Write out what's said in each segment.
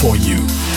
For you.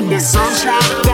with the sunshine.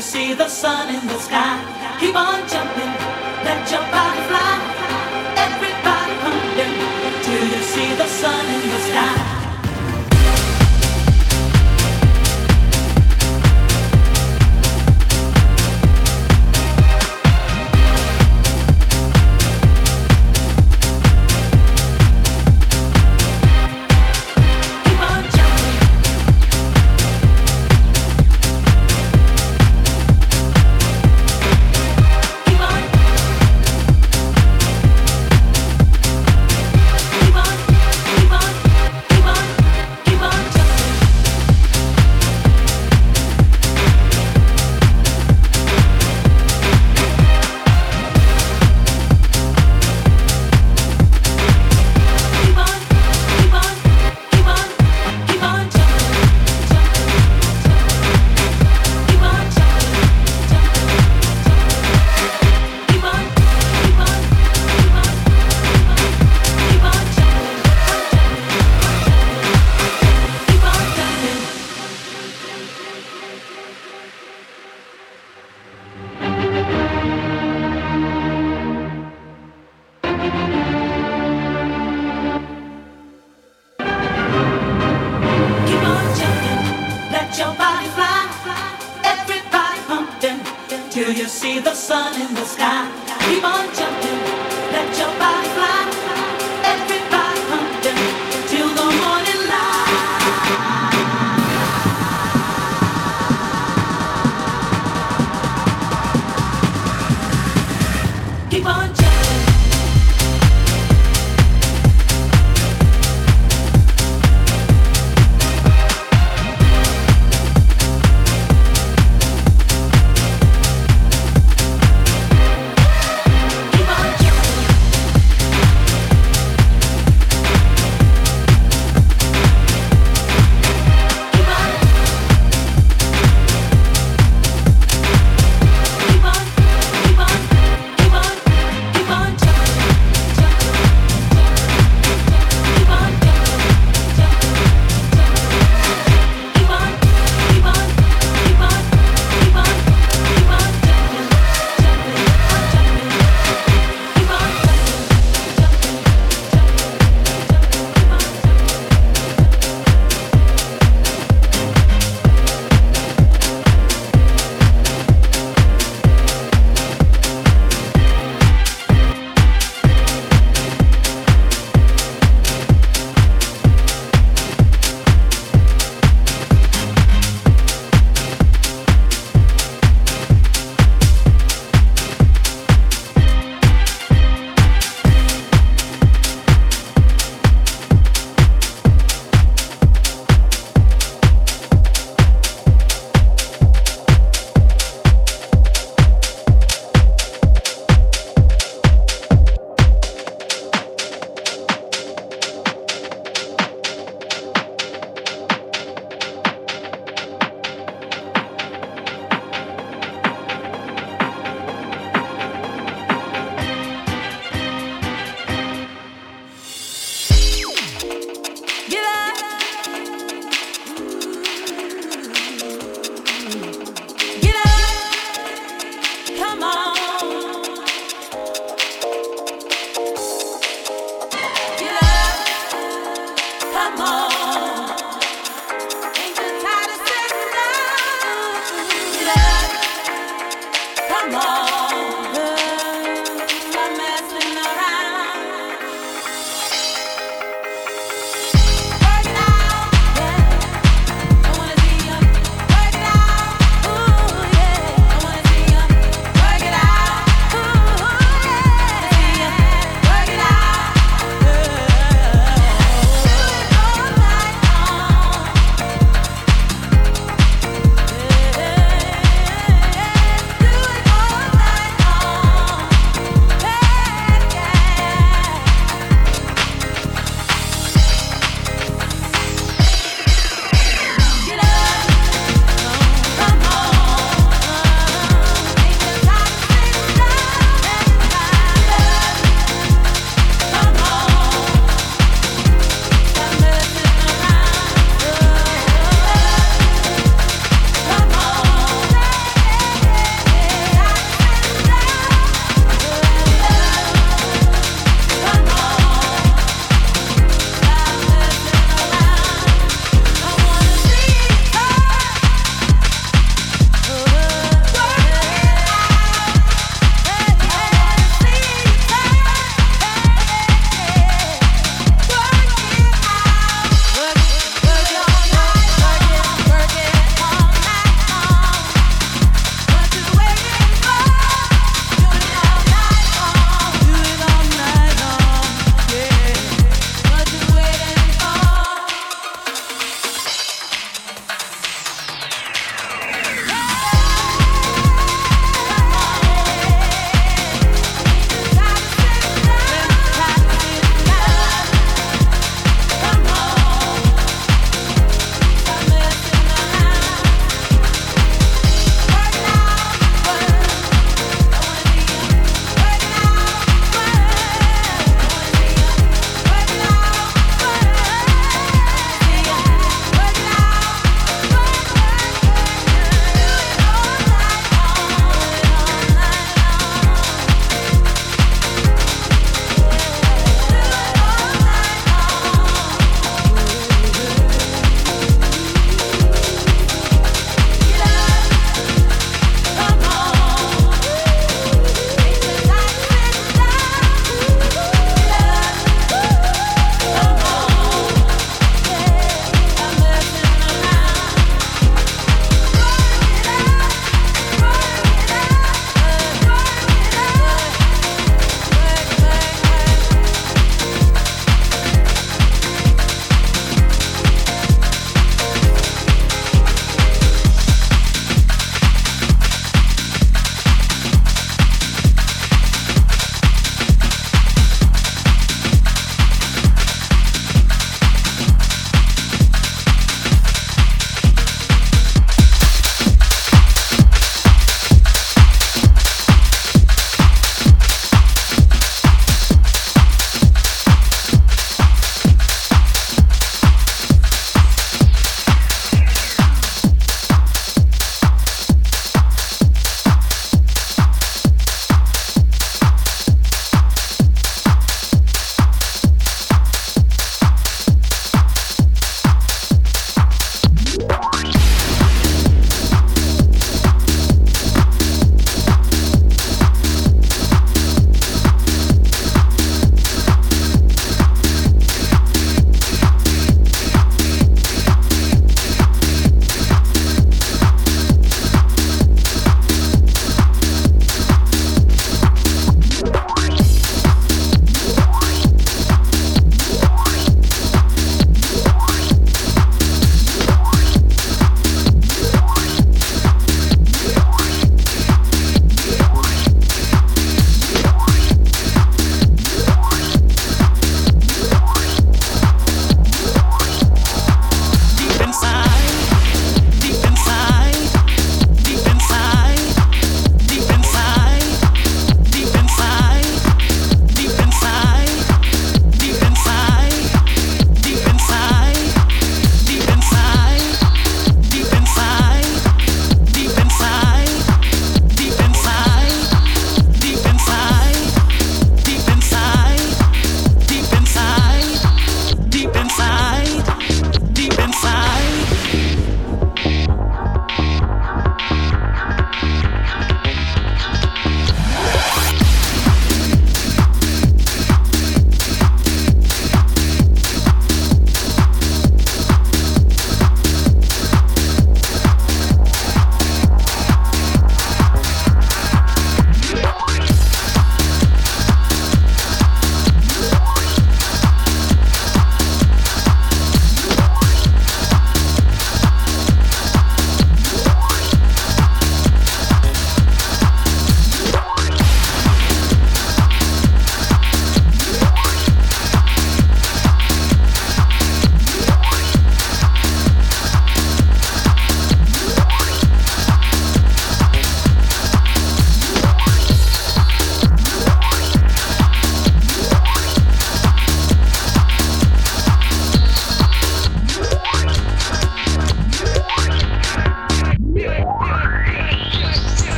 See the sun in the sky. Keep on jumping, let your body fly. Everybody pumping till you see the sun in the sky. on Jack.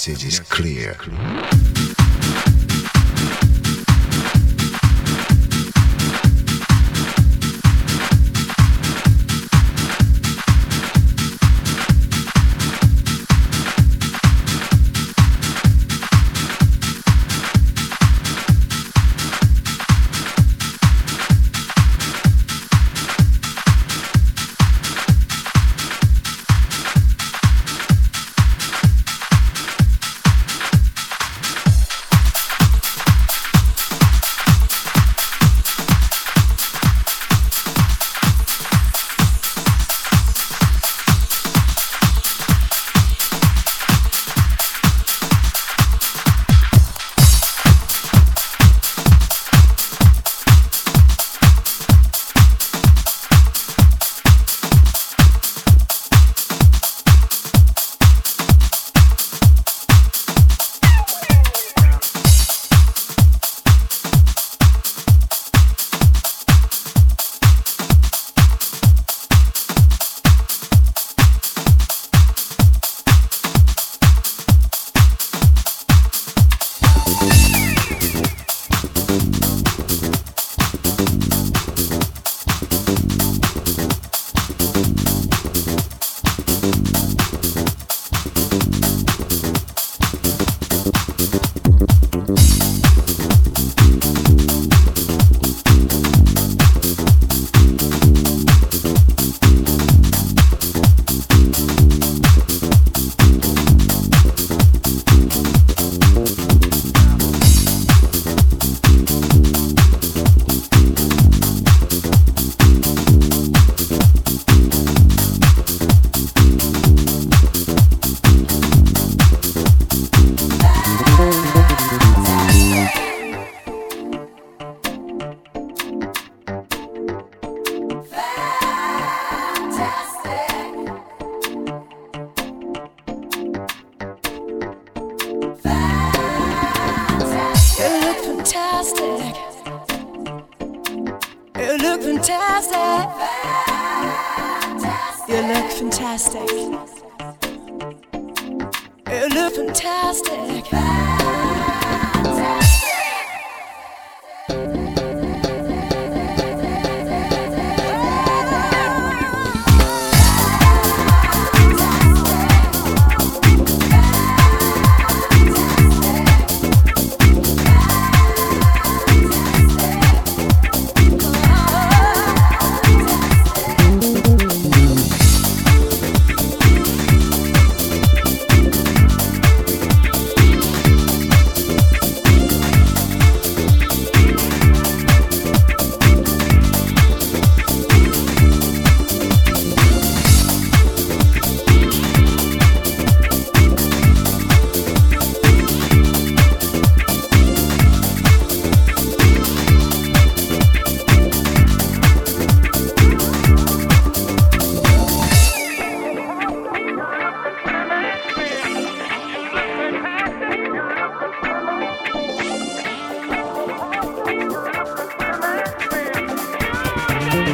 Message is clear.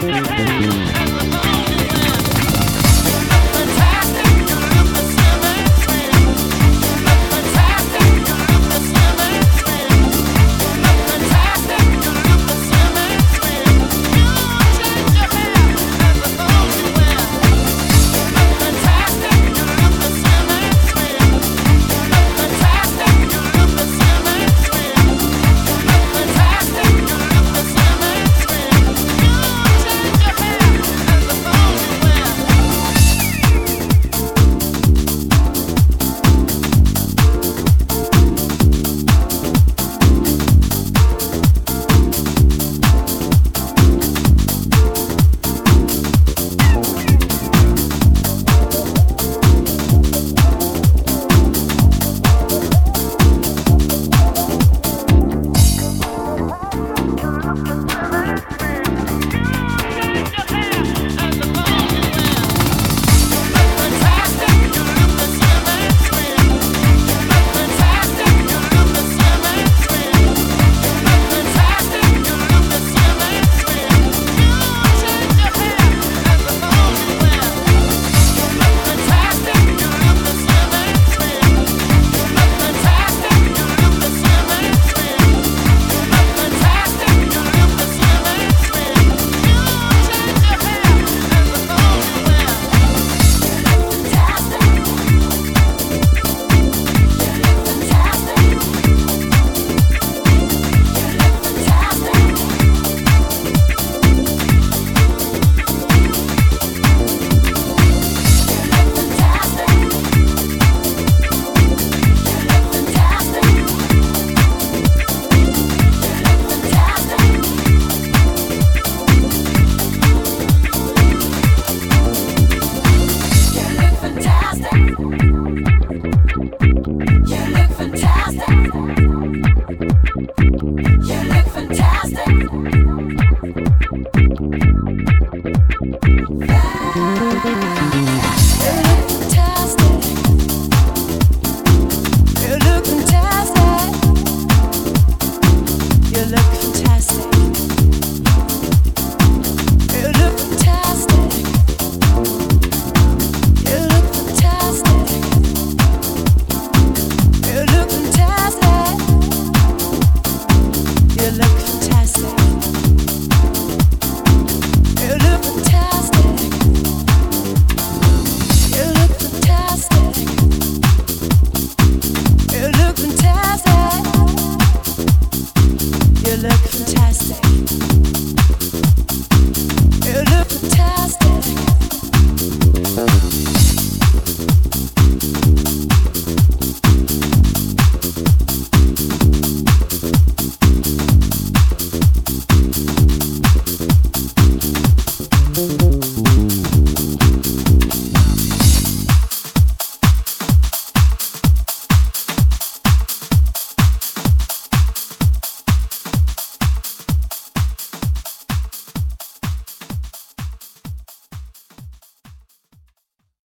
Yeah.